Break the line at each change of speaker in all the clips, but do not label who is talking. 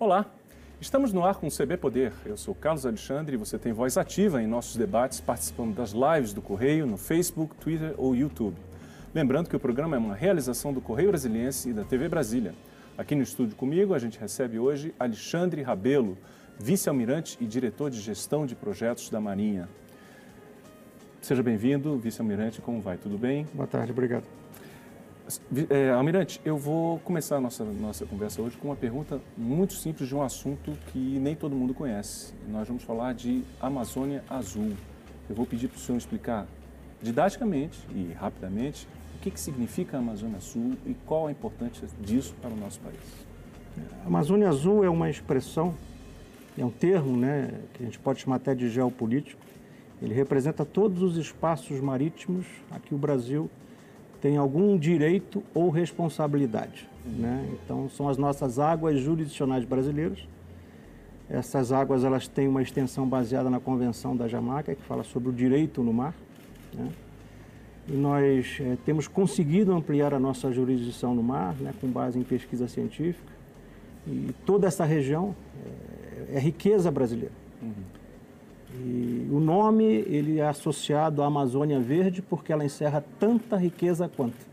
Olá, estamos no ar com o CB Poder. Eu sou Carlos Alexandre e você tem voz ativa em nossos debates, participando das lives do Correio no Facebook, Twitter ou YouTube. Lembrando que o programa é uma realização do Correio Brasiliense e da TV Brasília. Aqui no estúdio comigo, a gente recebe hoje Alexandre Rabelo, vice-almirante e diretor de gestão de projetos da Marinha. Seja bem-vindo, vice-almirante, como vai? Tudo bem?
Boa tarde, obrigado.
É, Almirante, eu vou começar a nossa, nossa conversa hoje com uma pergunta muito simples de um assunto que nem todo mundo conhece. Nós vamos falar de Amazônia Azul. Eu vou pedir para o senhor explicar didaticamente e rapidamente o que, que significa a Amazônia Azul e qual a importância disso para o nosso país.
A Amazônia Azul é uma expressão, é um termo né, que a gente pode chamar até de geopolítico. Ele representa todos os espaços marítimos a que o Brasil tem algum direito ou responsabilidade. Né? Então, são as nossas águas jurisdicionais brasileiras. Essas águas elas têm uma extensão baseada na Convenção da Jamaica, que fala sobre o direito no mar. Né? E nós é, temos conseguido ampliar a nossa jurisdição no mar, né, com base em pesquisa científica. E toda essa região é, é riqueza brasileira. Uhum. E o nome ele é associado à Amazônia Verde porque ela encerra tanta riqueza quanto.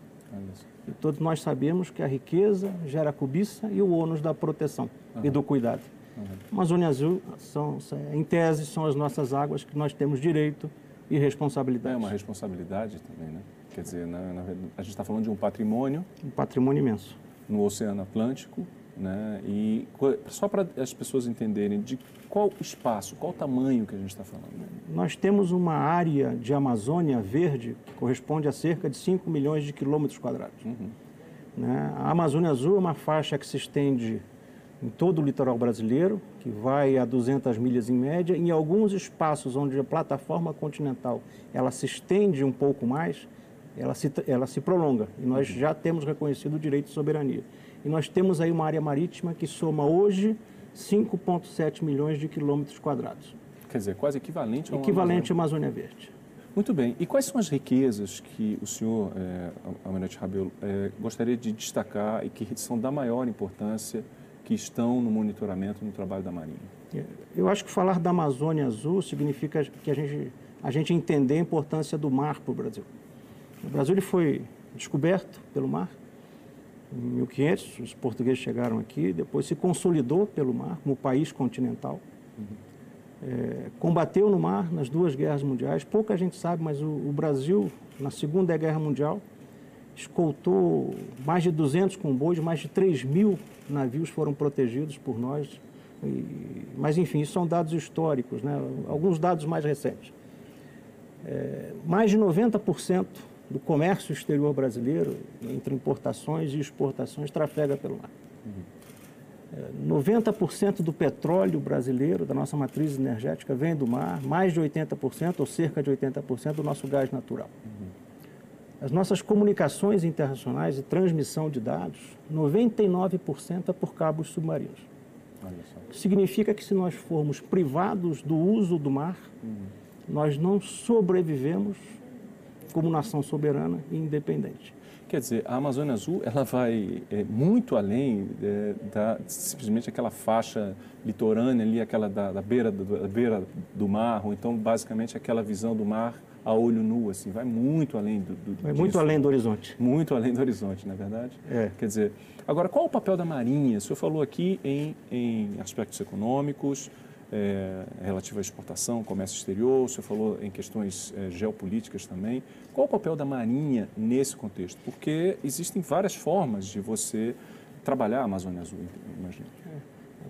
E todos nós sabemos que a riqueza gera cobiça e o ônus da proteção uhum. e do cuidado. Uhum. Amazônia Azul, são, em tese, são as nossas águas que nós temos direito e responsabilidade.
É uma responsabilidade também, né? Quer dizer, na, na, a gente está falando de um patrimônio.
Um patrimônio imenso.
No Oceano Atlântico, né? E só para as pessoas entenderem de qual espaço, qual tamanho que a gente está falando.
Nós temos uma área de Amazônia verde que corresponde a cerca de 5 milhões de quilômetros quadrados. Uhum. Né? A Amazônia Azul é uma faixa que se estende em todo o litoral brasileiro, que vai a 200 milhas em média. Em alguns espaços onde a plataforma continental ela se estende um pouco mais, ela se, ela se prolonga. E nós uhum. já temos reconhecido o direito de soberania. E nós temos aí uma área marítima que soma hoje 5,7 milhões de quilômetros quadrados.
Quer dizer, quase equivalente
ao Equivalente à Amazônia Verde.
Muito bem. E quais são as riquezas que o senhor, é, Almirante Rabelo, é, gostaria de destacar e que são da maior importância que estão no monitoramento no trabalho da Marinha?
É, eu acho que falar da Amazônia Azul significa que a gente, a gente entender a importância do mar para o Brasil. O Brasil ele foi descoberto pelo mar, em 1500, os portugueses chegaram aqui, depois se consolidou pelo mar como país continental. Uhum. É, combateu no mar nas duas guerras mundiais. Pouca gente sabe, mas o, o, Brasil, na Segunda Guerra Mundial, escoltou mais de 200 comboios, mais de 3 mil navios foram protegidos por nós. E, mas, enfim, isso são dados históricos, né? alguns dados mais recentes. É, mais de 90% do comércio exterior brasileiro, entre importações e exportações, trafega pelo mar. Uhum. 90% do petróleo brasileiro, da nossa matriz energética, vem do mar, mais de 80%, ou cerca de 80% do nosso gás natural. Uhum. As nossas comunicações internacionais e transmissão de dados, 99% é por cabos submarinos. Significa que se nós formos privados do uso do mar, uhum. nós não sobrevivemos como nação soberana e independente.
Quer dizer, a Amazônia Azul ela vai é, muito além é, da simplesmente aquela faixa litorânea ali, aquela da, da, beira do, da beira do mar, ou então basicamente aquela visão do mar a olho nu, assim, vai muito além do, do
Vai muito além do horizonte.
Muito além do horizonte, não é verdade? É. Quer dizer, agora qual o papel da Marinha? O senhor falou aqui em, em aspectos econômicos, é, relativa à exportação, comércio exterior, o senhor falou em questões é, geopolíticas também. Qual o papel da Marinha nesse contexto? Porque existem várias formas de você trabalhar a Amazônia Azul, imagino. É,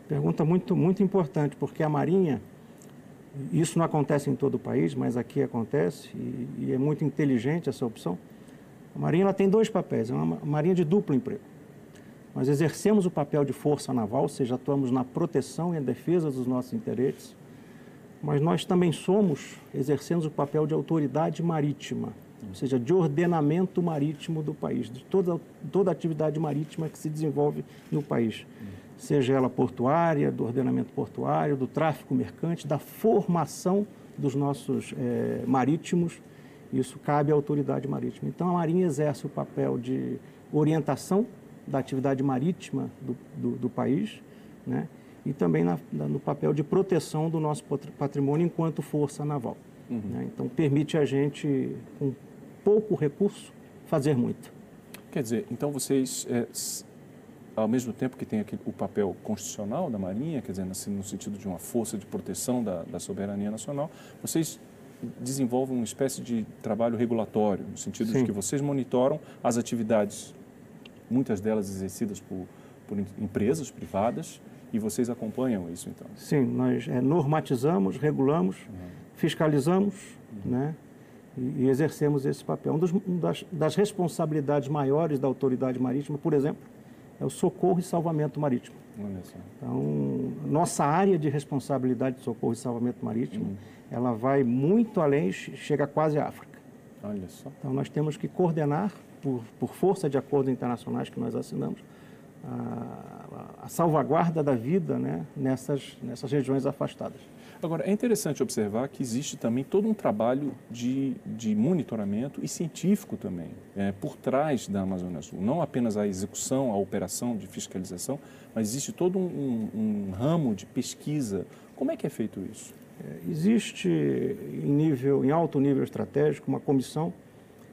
pergunta muito, muito importante, porque a Marinha, isso não acontece em todo o país, mas aqui acontece, e, e é muito inteligente essa opção. A Marinha ela tem dois papéis, é uma Marinha de duplo emprego. Nós exercemos o papel de força naval, ou seja, atuamos na proteção e na defesa dos nossos interesses, mas nós também somos, exercemos o papel de autoridade marítima, ou seja, de ordenamento marítimo do país, de toda, toda atividade marítima que se desenvolve no país, seja ela portuária, do ordenamento portuário, do tráfico mercante, da formação dos nossos é, marítimos, isso cabe à autoridade marítima. Então, a Marinha exerce o papel de orientação da atividade marítima do, do, do país, né? e também na, no papel de proteção do nosso patrimônio enquanto força naval. Uhum. Né? Então, permite a gente, com pouco recurso, fazer muito.
Quer dizer, então vocês, é, ao mesmo tempo que tem aqui o papel constitucional da Marinha, quer dizer, no sentido de uma força de proteção da, da soberania nacional, vocês desenvolvem uma espécie de trabalho regulatório, no sentido Sim. de que vocês monitoram as atividades, muitas delas exercidas por, por empresas privadas, e vocês acompanham isso, então?
Sim, nós é, normatizamos, regulamos, uhum. fiscalizamos, uhum. né? E, e, exercemos esse papel. Um, dos, um das, das responsabilidades maiores da autoridade marítima, por exemplo, é o socorro e salvamento marítimo. Então, nossa área de responsabilidade de socorro e salvamento marítimo, uhum. ela vai muito além, chega quase à África.
Olha só.
Então, nós temos que coordenar, por, por força de acordos internacionais que nós assinamos, a, a salvaguarda da vida né, nessas, nessas regiões afastadas.
Agora, é interessante observar que existe também todo um trabalho de, de monitoramento e científico também é, por trás da Amazônia Sul. Não apenas a execução, a operação de fiscalização, mas existe todo um, um, um ramo de pesquisa. Como é que é feito isso?
É, existe em, nível, em alto nível estratégico uma comissão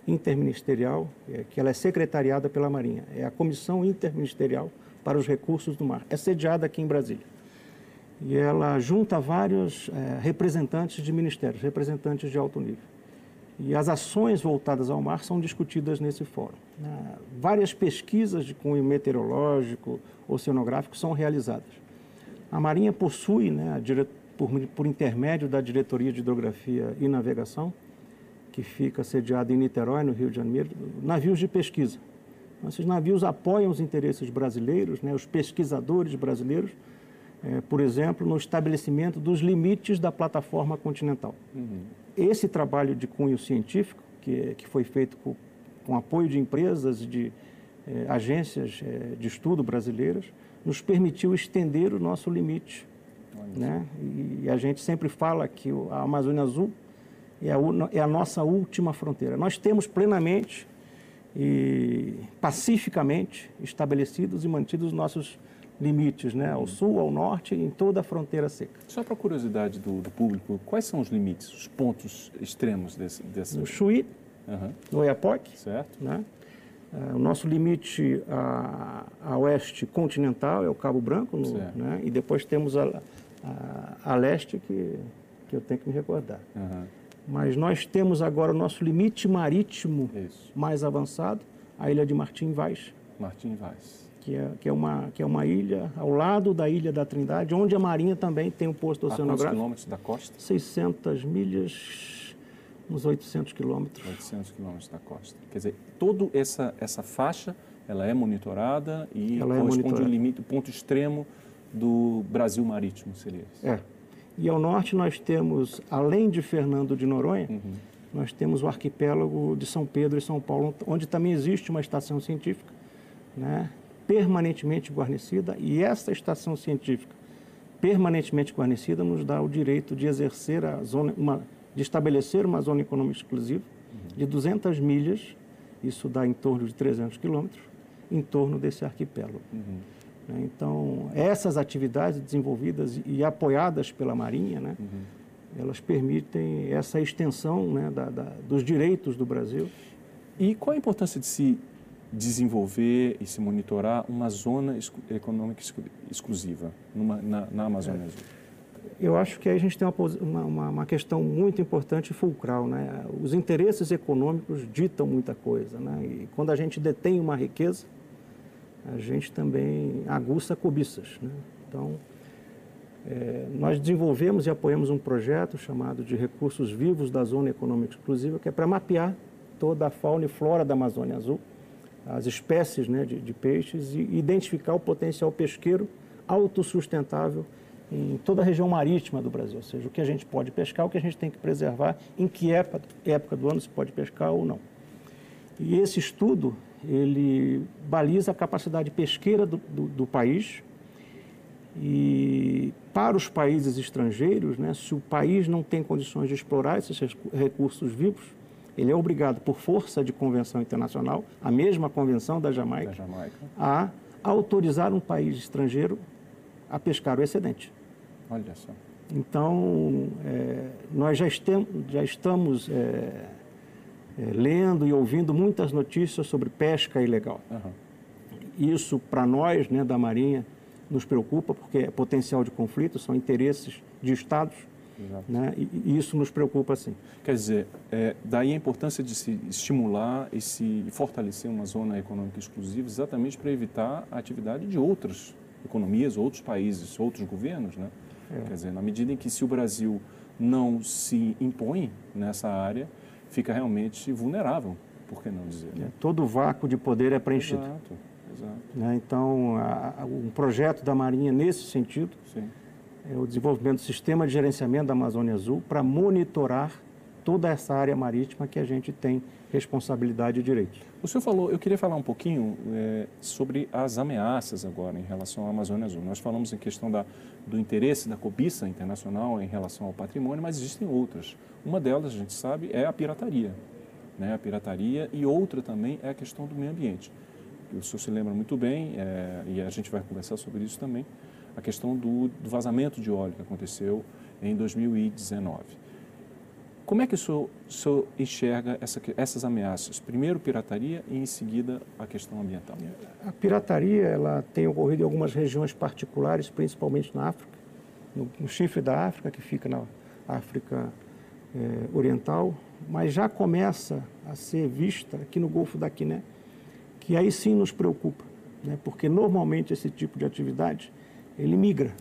interministerial, é, que ela é secretariada pela Marinha. É a Comissão Interministerial para os Recursos do Mar. É sediada aqui em Brasília. E ela junta vários é, representantes de ministérios, representantes de alto nível. E as ações voltadas ao mar são discutidas nesse fórum. Né? Várias pesquisas de cunho meteorológico, oceanográfico são realizadas. A Marinha possui, né, dire... por, por intermédio da Diretoria de Hidrografia e Navegação, que fica sediada em Niterói, no Rio de Janeiro, navios de pesquisa. Esses navios apoiam os interesses brasileiros, né, os pesquisadores brasileiros, é, por exemplo, no estabelecimento dos limites da plataforma continental. Uhum. Esse trabalho de cunho científico, que, que foi feito com, com apoio de empresas, de é, agências é, de estudo brasileiras, nos permitiu estender o nosso limite. Né? E, e a gente sempre fala que a Amazônia Azul é a, é a nossa última fronteira. Nós temos plenamente e pacificamente estabelecidos e mantidos os nossos limites, né? ao sul, ao norte, em toda a fronteira seca.
Só para curiosidade do, do, público, quais são os limites, os pontos extremos desse, dessa...
No Chuí, uhum. no Oiapoque,
certo.
Né? Uh, o nosso limite a, a, oeste continental é o Cabo Branco, no, né? e depois temos a, a, a, leste que, que eu tenho que me recordar. Uhum. Mas nós temos agora o nosso limite marítimo Isso. mais avançado, a ilha de Martim Vaz.
Martim Vaz.
Que é, que, é uma, que é uma ilha ao lado da Ilha da Trindade, onde a Marinha também tem um posto oceanográfico. Quantos
quilômetros da costa?
600 milhas, uns 800 quilômetros.
800 quilômetros da costa. Quer dizer, toda essa, essa faixa, ela é monitorada e ela é corresponde ao limite, o ponto extremo do Brasil marítimo, seria isso?
É. E ao norte nós temos, além de Fernando de Noronha, uhum. nós temos o arquipélago de São Pedro e São Paulo, onde também existe uma estação científica, né, permanentemente guarnecida, e essa estação científica permanentemente guarnecida nos dá o direito de exercer a zona, uma, de estabelecer uma zona econômica exclusiva uhum. de 200 milhas, isso dá em torno de 300 quilômetros, em torno desse arquipélago. Uhum. Né? Então, essas atividades desenvolvidas e apoiadas pela Marinha, né, uhum. elas permitem essa extensão né, da, da, dos direitos do Brasil.
E qual a importância de se desenvolver e se monitorar uma zona econômica exclusiva numa, na, na Amazônia Azul?
Eu acho que aí a gente tem uma, uma, uma, questão muito importante e fulcral. Né? Os interesses econômicos ditam muita coisa. Né? E quando a gente detém uma riqueza, a gente também aguça cobiças. Né? Então, é, nós desenvolvemos e apoiamos um projeto chamado de Recursos Vivos da Zona Econômica Exclusiva, que é para mapear toda a fauna e flora da Amazônia Azul, as espécies né, de, de peixes e identificar o potencial pesqueiro autossustentável em toda a região marítima do Brasil, ou seja, o que a gente pode pescar, o que a gente tem que preservar, em que época, época do ano se pode pescar ou não. E esse estudo ele baliza a capacidade pesqueira do, do, do país e para os países estrangeiros, né, se o país não tem condições de explorar esses recursos vivos, ele é obrigado, por força de convenção internacional, a mesma convenção da Jamaica, da Jamaica. a autorizar um país estrangeiro a pescar o excedente.
Olha só.
Então, é, nós já, estem, já estamos é, é, lendo e ouvindo muitas notícias sobre pesca ilegal.
Aham.
Isso, para nós, né, da Marinha, nos preocupa, porque é potencial de conflito, são interesses de Estados, né, e, e isso nos preocupa, sim.
Quer dizer, é, daí a importância de se estimular e se fortalecer uma zona econômica exclusiva exatamente para evitar a atividade de outras economias, outros países, outros governos, né?
É.
Quer dizer, na medida em que se o Brasil não se impõe nessa área, fica realmente vulnerável, por que não dizer? né?
Todo vácuo de poder é preenchido.
Exato, exato,
né? Então, a- um projeto da Marinha nesse sentido
sim.
é o desenvolvimento do sistema de gerenciamento da Amazônia Azul para monitorar toda essa área marítima que a gente tem responsabilidade e direito.
O senhor falou, eu queria falar um pouquinho é, sobre as ameaças agora em relação à Amazônia Azul. Nós falamos em questão da, do interesse da cobiça internacional em relação ao patrimônio, mas existem outras. Uma delas, a gente sabe, é a pirataria. Né? A pirataria e outra também é a questão do meio ambiente. O senhor se lembra muito bem, é, e a gente vai conversar sobre isso também, a questão do, do vazamento de óleo que aconteceu em 2019. Como é que o senhor, o senhor enxerga essa, essas ameaças? Primeiro pirataria e em seguida a questão ambiental.
A pirataria ela tem ocorrido em algumas regiões particulares, principalmente na África, no, no chifre da África, que fica na África eh, Oriental, mas já começa a ser vista aqui no Golfo da Guiné, que aí sim nos preocupa, né? porque normalmente esse tipo de atividade ele migra.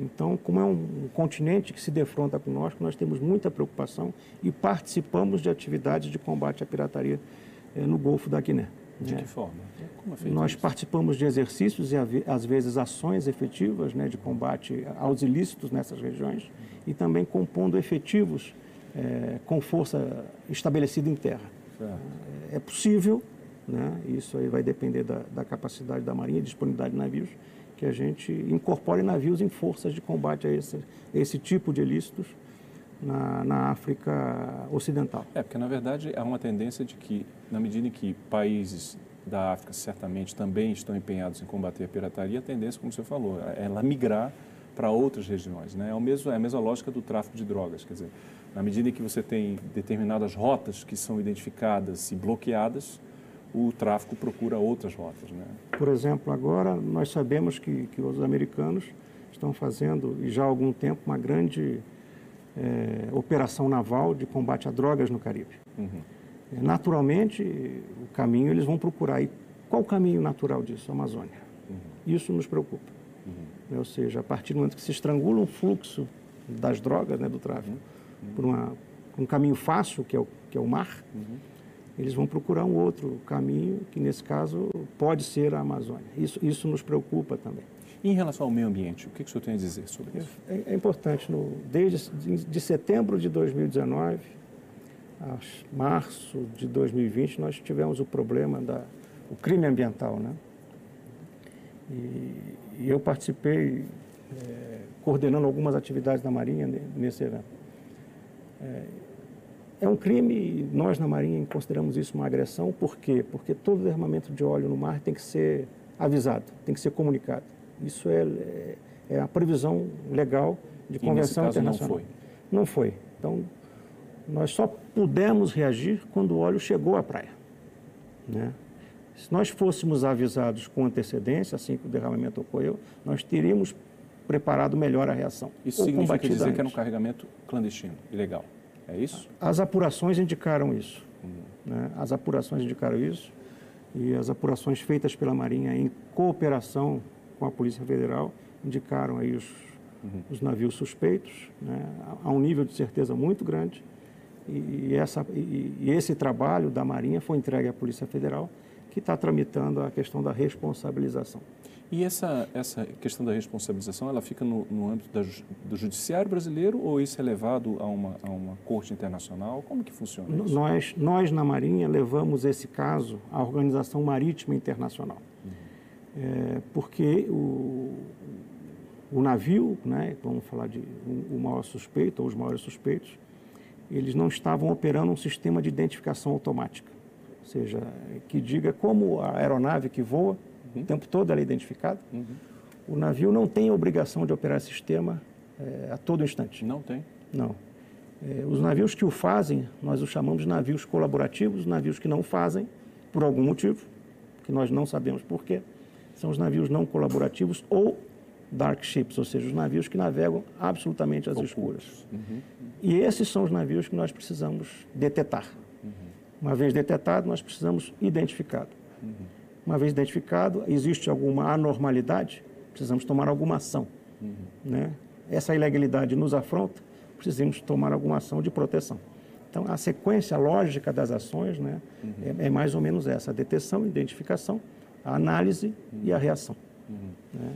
Então, como é um, continente que se defronta conosco, nós temos muita preocupação e participamos de atividades de combate à pirataria eh, no Golfo da Guiné.
De
né?
que forma? É
Nós
isso?
participamos de exercícios e, às vezes, ações efetivas né, de combate aos ilícitos nessas regiões e também compondo efetivos eh, com força estabelecida em terra.
Certo.
É possível, né, isso aí vai depender da, da capacidade da Marinha e disponibilidade de navios, que a gente incorpore navios em forças de combate a esse, esse tipo de ilícitos na, na África Ocidental.
É, porque na verdade há uma tendência de que, na medida em que países da África certamente também estão empenhados em combater a pirataria, a tendência, como você falou, é ela migrar para outras regiões. Né? É, o mesmo, é a mesma lógica do tráfico de drogas. Quer dizer, na medida em que você tem determinadas rotas que são identificadas e bloqueadas, o tráfico procura outras rotas. Né?
Por exemplo, agora nós sabemos que, que os americanos estão fazendo, e já há algum tempo, uma grande eh, operação naval de combate a drogas no Caribe.
Uhum.
Eh, Naturalmente, o caminho eles vão procurar. E qual o caminho natural disso? A Amazônia. Isso nos preocupa. Né, Ou seja, a partir do momento que se estrangula um fluxo das drogas, né, do tráfico, por, uma, um caminho fácil, que é o, que é o mar, eles vão procurar um outro caminho, que nesse caso pode ser a Amazônia. Isso, isso nos preocupa também.
Em relação ao meio ambiente, o que, que o senhor tem a dizer sobre isso?
É, é importante, no, desde de, setembro de 2019 a março de 2020, nós tivemos o problema da o crime ambiental, né? E, e eu participei é, coordenando algumas atividades da Marinha ne- nesse evento. É, é um crime, nós na Marinha consideramos isso uma agressão, por quê? Porque todo derramamento de óleo no mar tem que ser avisado, tem que ser comunicado. Isso é, é, é a previsão legal de convenção
caso não
internacional.
foi?
Não foi. Então, nós só pudemos reagir quando o óleo chegou à praia. Né? Se nós fôssemos avisados com antecedência, assim que o derramamento ocorreu, nós teríamos preparado melhor a reação.
Isso significa dizer que era um
antes.
carregamento clandestino, ilegal. É isso?
As apurações indicaram isso.
Uhum.
né? As apurações indicaram isso. E as apurações feitas pela Marinha em cooperação com a Polícia Federal indicaram aí os,
Uhum.
os navios suspeitos, né? a, um nível de certeza muito grande. E essa, e, e esse trabalho da Marinha foi entregue à Polícia Federal, que está tramitando a questão da responsabilização.
E essa, essa questão da responsabilização, ela fica no, no âmbito da do judiciário brasileiro ou isso é levado a uma, a uma corte internacional? Como que funciona isso?
Nós, nós, na Marinha, levamos esse caso à Organização Marítima Internacional. É, porque o, o navio, né, vamos falar de o, o maior suspeito, ou os maiores suspeitos, eles não estavam operando um sistema de identificação automática. Ou seja, que diga como a aeronave que voa, o tempo todo ela é identificada,
Uhum.
O navio não tem obrigação de operar sistema é, a todo instante.
Não tem?
Não. É, os navios que o fazem, nós os chamamos de navios colaborativos, navios que não fazem, por algum motivo, que nós não sabemos porquê, são os navios não colaborativos ou dark ships, ou seja, os navios que navegam absolutamente às Ocultos. escuras. Uhum. E esses são os navios que nós precisamos detetar. Uma vez detetado, nós precisamos identificado. Uhum. Uma vez identificado, existe alguma anormalidade, precisamos tomar alguma ação. Uhum. Né? Essa ilegalidade nos afronta, precisamos tomar alguma ação de proteção. Então, a sequência lógica das ações né, uhum. é, é, mais ou menos essa: a deteção, identificação, a análise e a reação. Uhum.
Né?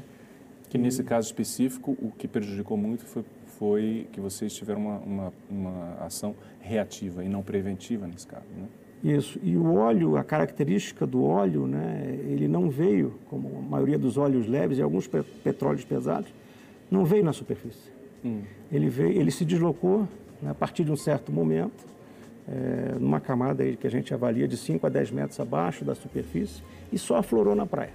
Que nesse caso específico, o que prejudicou muito foi, foi que vocês tiveram uma, uma, uma, ação reativa e não preventiva nesse caso. Né?
Isso. E o óleo, a característica do óleo, né, ele não veio, como a maioria dos óleos leves e alguns petróleos pesados, não veio na superfície. Hum. Ele, veio, ele se deslocou né, a partir de um certo momento, é, numa camada que a gente avalia de 5 a 10 metros abaixo da superfície, e só aflorou na praia.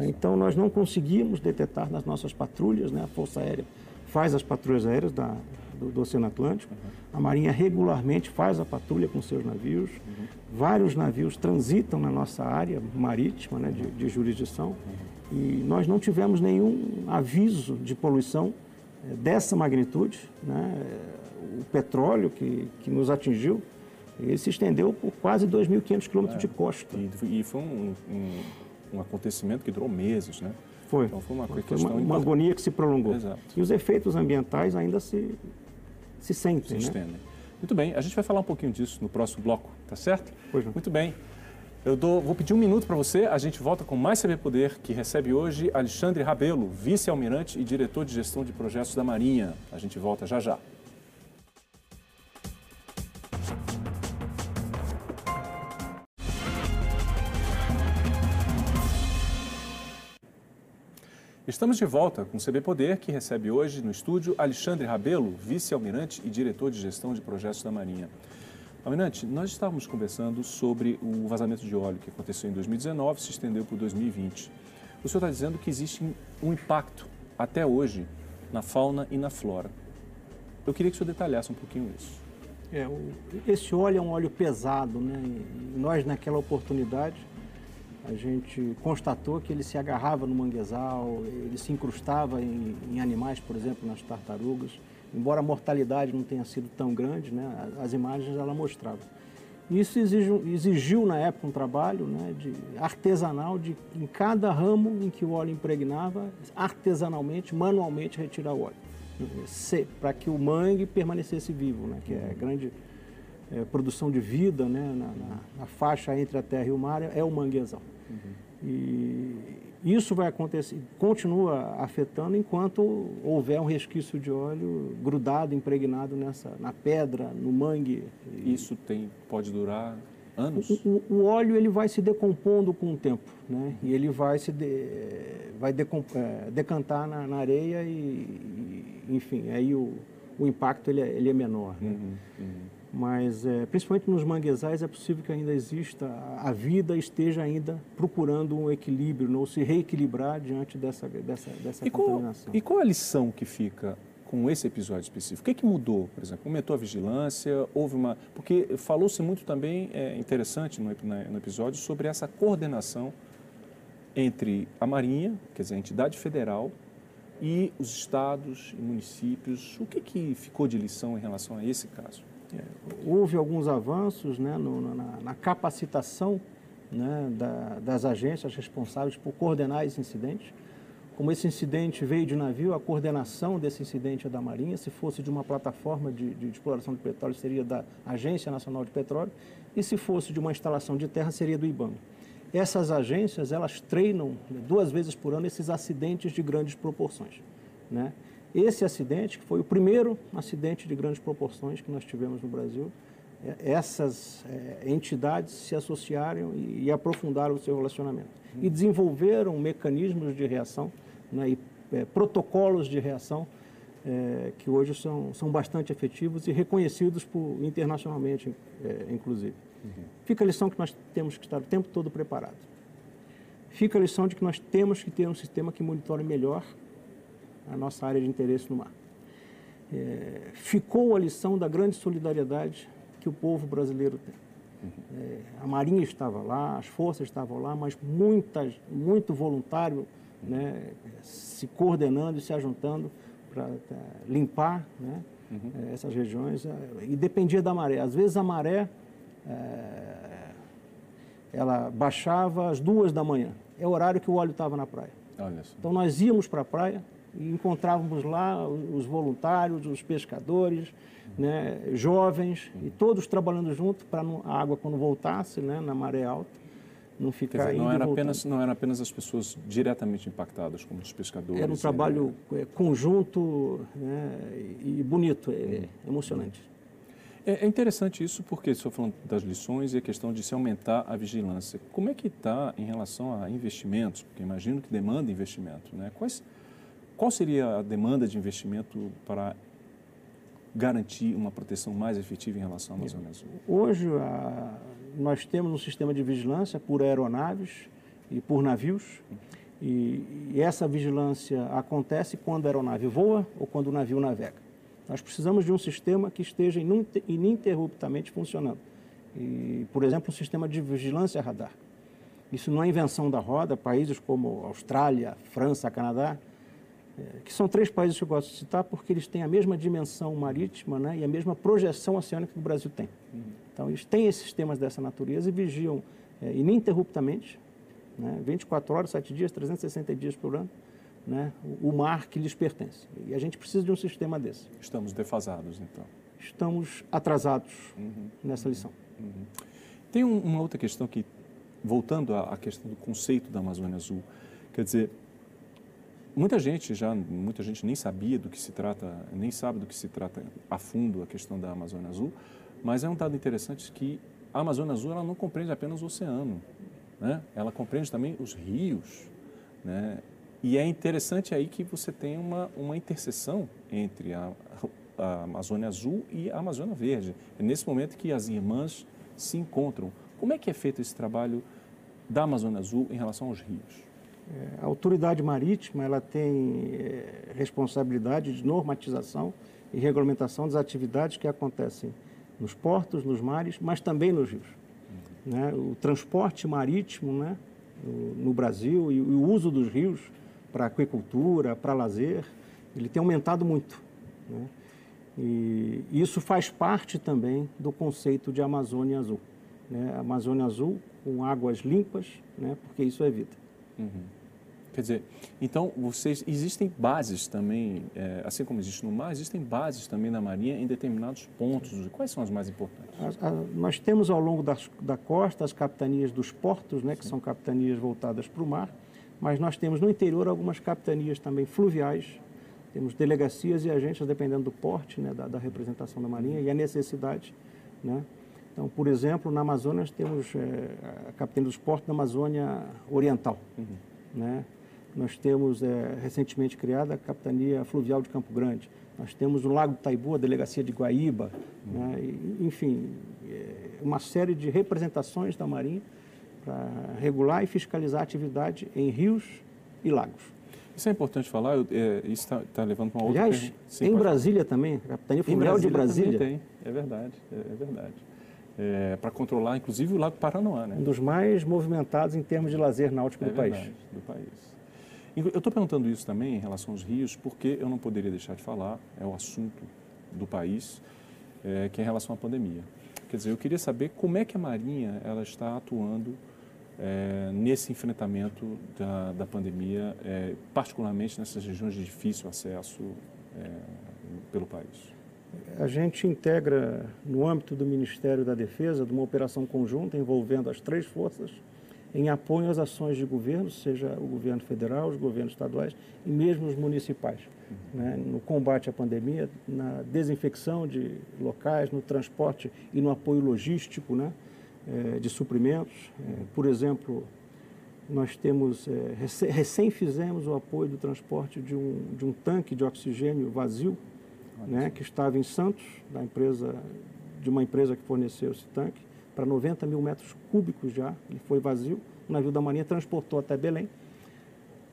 Então, nós não conseguimos detectar nas nossas patrulhas, né, a Força Aérea faz as patrulhas aéreas da, do, do, Oceano Atlântico, uhum. a Marinha regularmente faz a patrulha com seus navios, uhum. vários navios transitam na nossa área marítima né, de, de jurisdição, e nós não tivemos nenhum aviso de poluição é, dessa magnitude. Né? O petróleo que, que nos atingiu, ele se estendeu por quase 2.500 quilômetros é, de costa.
E, e foi um, um, um, acontecimento que durou meses, né?
Foi. Então foi uma, foi uma, uma agonia que se prolongou. Exato. E os efeitos ambientais ainda se, se sentem, se né? estendem.
Muito bem, a gente vai falar um pouquinho disso no próximo bloco, tá certo?
Pois não.
Muito bem. Eu dou, vou pedir um minuto para você, a gente volta com mais CB Poder, que recebe hoje Alexandre Rabelo, vice-almirante e diretor de gestão de projetos da Marinha. A gente volta já já. Estamos de volta com o CB Poder, que recebe hoje no estúdio Alexandre Rabelo, vice-almirante e diretor de gestão de projetos da Marinha. Almirante, nós estávamos conversando sobre o vazamento de óleo que aconteceu em 2019 se estendeu para 2020. O senhor está dizendo que existe um impacto até hoje na fauna e na flora. Eu queria que o senhor detalhasse um pouquinho isso.
É, esse óleo é um óleo pesado, né? E nós, naquela oportunidade, a gente constatou que ele se agarrava no manguezal, ele se incrustava em, em animais, por exemplo, nas tartarugas embora a mortalidade não tenha sido tão grande, né, as imagens ela mostrava. Isso exigiu, exigiu na época um trabalho né, de, artesanal de em cada ramo em que o óleo impregnava, artesanalmente, manualmente retirar o óleo, para que o mangue permanecesse vivo, né, que é grande é, produção de vida né, na, na, na, faixa entre a terra e o mar é o manguezal. Uhum. E, isso vai acontecer, continua afetando enquanto houver um resquício de óleo grudado, impregnado nessa, na pedra, no mangue.
Isso tem, pode durar anos?
O, o, o óleo ele vai se decompondo com o tempo, né? E ele vai se de, vai decom, é, decantar na, na areia e, e, enfim, aí o, o impacto ele é, ele é menor. Né? Uhum, uhum mas é, principalmente nos manguezais é possível que ainda exista, a vida esteja ainda procurando um equilíbrio, ou se reequilibrar diante dessa, dessa, dessa
e
contaminação.
Qual, e qual a lição que fica com esse episódio específico? O que, é que mudou, por exemplo? Aumentou a vigilância? Houve uma... Porque falou-se muito também, é interessante no, no episódio, sobre essa coordenação entre a Marinha, quer dizer, a entidade federal, e os estados e municípios. O que, que ficou de lição em relação a esse caso?
É, houve alguns avanços né, no, na, na, capacitação né, da, das agências responsáveis por coordenar esse incidente. Como esse incidente veio de navio, a coordenação desse incidente é da Marinha. Se fosse de uma plataforma de, de, exploração de petróleo, seria da Agência Nacional de Petróleo. E se fosse de uma instalação de terra, seria do IBAMA. Essas agências, elas treinam duas vezes por ano esses acidentes de grandes proporções. Né? Esse acidente, que foi o primeiro acidente de grandes proporções que nós tivemos no Brasil, é, essas é, entidades se associaram e, e, aprofundaram o seu relacionamento. E desenvolveram mecanismos de reação né, e é, protocolos de reação é, que hoje são, são bastante efetivos e reconhecidos por, internacionalmente, é, inclusive. Uhum. Fica a lição que nós temos que estar o tempo todo preparados. fica a lição de que nós temos que ter um sistema que monitore melhor a nossa área de interesse no mar. É, ficou a lição da grande solidariedade que o povo brasileiro tem. É, a Marinha estava lá, as forças estavam lá, mas muitas, muito voluntário né, se coordenando e se ajuntando para limpar né, uhum. essas regiões. E dependia da maré. Às vezes a maré é, ela baixava às duas da manhã. É o horário que o óleo estava na praia. Então nós íamos para a praia e encontrávamos lá os voluntários, os pescadores, né, jovens, e todos trabalhando junto para a água, quando voltasse né, na maré alta, não ficar
dizer, não era apenas Não eram apenas as pessoas diretamente impactadas, como os pescadores.
Era um trabalho é, conjunto né, e bonito, é, hum. emocionante.
É, é, interessante isso porque estou falando das lições e a questão de se aumentar a vigilância. Como é que está em relação a investimentos? Porque imagino que demanda investimento. Né? Quais, qual seria a demanda de investimento para garantir uma proteção mais efetiva em relação à Amazônia Azul?
Hoje, a, nós temos um sistema de vigilância por aeronaves e por navios. E, e, essa vigilância acontece quando a aeronave voa ou quando o navio navega. Nós precisamos de um sistema que esteja ininterruptamente funcionando. E, por exemplo, um sistema de vigilância radar. Isso não é invenção da roda. Países como Austrália, França, Canadá que são três países que eu gosto de citar porque eles têm a mesma dimensão marítima né, e a mesma projeção oceânica que o Brasil tem. Uhum. Então, eles têm esses sistemas dessa natureza e vigiam é, ininterruptamente, né, 24 horas, 7 dias, 360 dias por ano, né, o, o mar que lhes pertence. E a gente precisa de um sistema desse.
Estamos defasados, então.
Estamos atrasados uhum. nessa lição.
Uhum. Tem um, uma outra questão que, voltando à, à questão do conceito da Amazônia Azul, quer dizer, Muita gente já, muita gente nem sabia do que se trata, nem sabe do que se trata a fundo a questão da Amazônia Azul, mas é um dado interessante que a Amazônia Azul ela não compreende apenas o oceano, né? Ela compreende também os rios, né? E é interessante aí que você tem uma, uma interseção entre a, a Amazônia Azul e a Amazônia Verde. É nesse momento que as irmãs se encontram. Como é que é feito esse trabalho da Amazônia Azul em relação aos rios?
É, a autoridade marítima ela tem é, responsabilidade de normatização e regulamentação das atividades que acontecem nos portos, nos mares, mas também nos rios. Né? O transporte marítimo né? no, no Brasil e o uso dos rios para aquicultura, para lazer, ele tem aumentado muito. Né? E isso faz parte também do conceito de Amazônia Azul. Né? Amazônia Azul com águas limpas, né? porque isso é vida.
Uhum. Quer dizer, então vocês existem bases também, é, assim como existe no mar, existem bases também na Marinha em determinados pontos. Quais são as mais importantes?
A, a, nós temos ao longo das, da costa as capitanias dos portos, né, que Sim. são capitanias voltadas para o mar, mas nós temos no interior algumas capitanias também fluviais. Temos delegacias e agências dependendo do porte, né, da, da representação da Marinha e a necessidade, né? Então, por exemplo, na Amazônia nós temos é, a capitania dos portos da Amazônia Oriental, uhum. né? Nós temos é, recentemente criada a Capitania Fluvial de Campo Grande. Nós temos no Lago Taibu a Delegacia de Guaíba. Uhum. Né? E, enfim, é, uma série de representações da Marinha para regular e fiscalizar a atividade em rios e lagos.
Isso é importante falar, eu, é, isso está tá levando para uma outra
Aliás, Sim, em Brasília também, a Capitania Fluvial de Brasília.
Tem, é verdade, é, é verdade. É, para controlar, inclusive, o Lago Paranoá. Né?
Um dos mais movimentados em termos de lazer náutico
é
do
verdade,
país.
Do país. Eu estou perguntando isso também em relação aos rios, porque eu não poderia deixar de falar, é o assunto do país, é, que é em relação à pandemia. Quer dizer, eu queria saber como é que a Marinha ela está atuando é, nesse enfrentamento da, da pandemia, é, particularmente nessas regiões de difícil acesso é, pelo país.
A gente integra, no âmbito do Ministério da Defesa, de uma operação conjunta envolvendo as três forças, em apoio às ações de governo, seja o governo federal, os governos estaduais e mesmo os municipais, né, no combate à pandemia, na desinfecção de locais, no transporte e no apoio logístico né, é, de suprimentos. É, por exemplo, nós temos, recém, recém fizemos o apoio do transporte de um, de um tanque de oxigênio vazio, né, que estava em Santos, da empresa, de uma empresa que forneceu esse tanque, para 90 mil metros cúbicos já, ele foi vazio. O navio da Marinha transportou até Belém.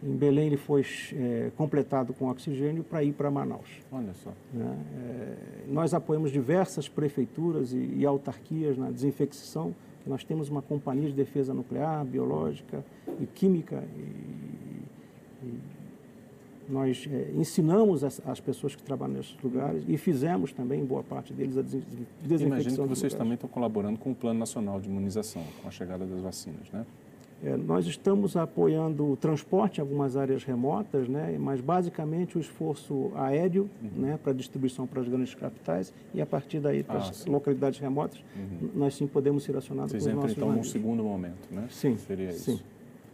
Em Belém ele foi é, completado com oxigênio para ir para Manaus.
Olha só.
Né? É, nós apoiamos diversas prefeituras e, e autarquias na desinfecção. Nós temos uma companhia de defesa nuclear, biológica e química. E, e nós é, ensinamos as, as, pessoas que trabalham nesses lugares e fizemos também, boa parte deles, a desinfecção.
Imagino que vocês também estão colaborando com o Plano Nacional de Imunização, com a chegada das vacinas, né?
É, nós estamos apoiando o transporte em algumas áreas remotas, né, mas basicamente o esforço aéreo uhum. né, para distribuição para as grandes capitais e a partir daí para ah, as sim. localidades remotas, uhum. nós sim podemos ser acionados
Vocês entram então num segundo momento, né?
Sim.
Seria
isso.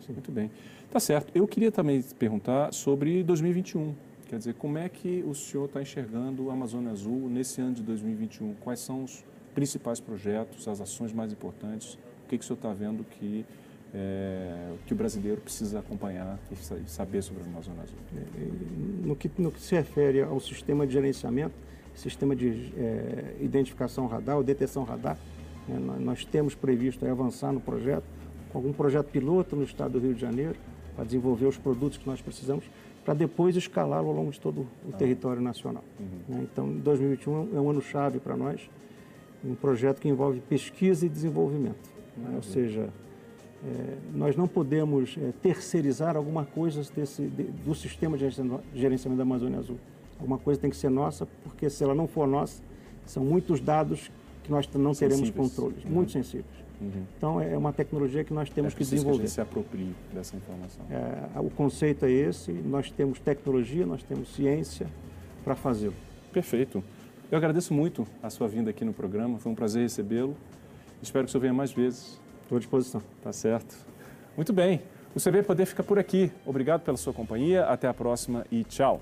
Sim. Muito bem. Tá certo. Eu queria também perguntar sobre 2021. Quer dizer, como é que o senhor está enxergando a Amazônia Azul nesse ano de 2021? Quais são os principais projetos, as ações mais importantes? O que, que o senhor está vendo que é, que o brasileiro precisa acompanhar e saber sobre a Amazônia Azul?
É, no que, no que se refere ao sistema de gerenciamento, sistema de é, identificação radar ou detecção radar, né, nós temos previsto avançar no projeto, com algum projeto piloto no estado do Rio de Janeiro, para desenvolver os produtos que nós precisamos, para depois escalá-lo ao longo de todo o ah. território nacional. Uhum. Né, então, 2021 é um ano chave para nós, um projeto que envolve pesquisa e desenvolvimento, né, ou seja, é, nós não podemos é, terceirizar alguma coisa desse, de, do sistema de gerenciamento da Amazônia Azul. Alguma coisa tem que ser nossa, porque se ela não for nossa, são muitos dados que nós não teremos controle, uhum. muito sensíveis. Uhum. Então, é uma tecnologia que nós temos
é
que desenvolver. Que a
gente se aproprie dessa informação.
É, o conceito é esse, nós temos tecnologia, nós temos ciência para fazê-lo.
Perfeito. Eu agradeço muito a sua vinda aqui no programa, foi um prazer recebê-lo. Espero que o senhor venha mais vezes.
Estou à disposição.
Tá certo. Muito bem. O CB Poder fica por aqui. Obrigado pela sua companhia. Até a próxima e tchau.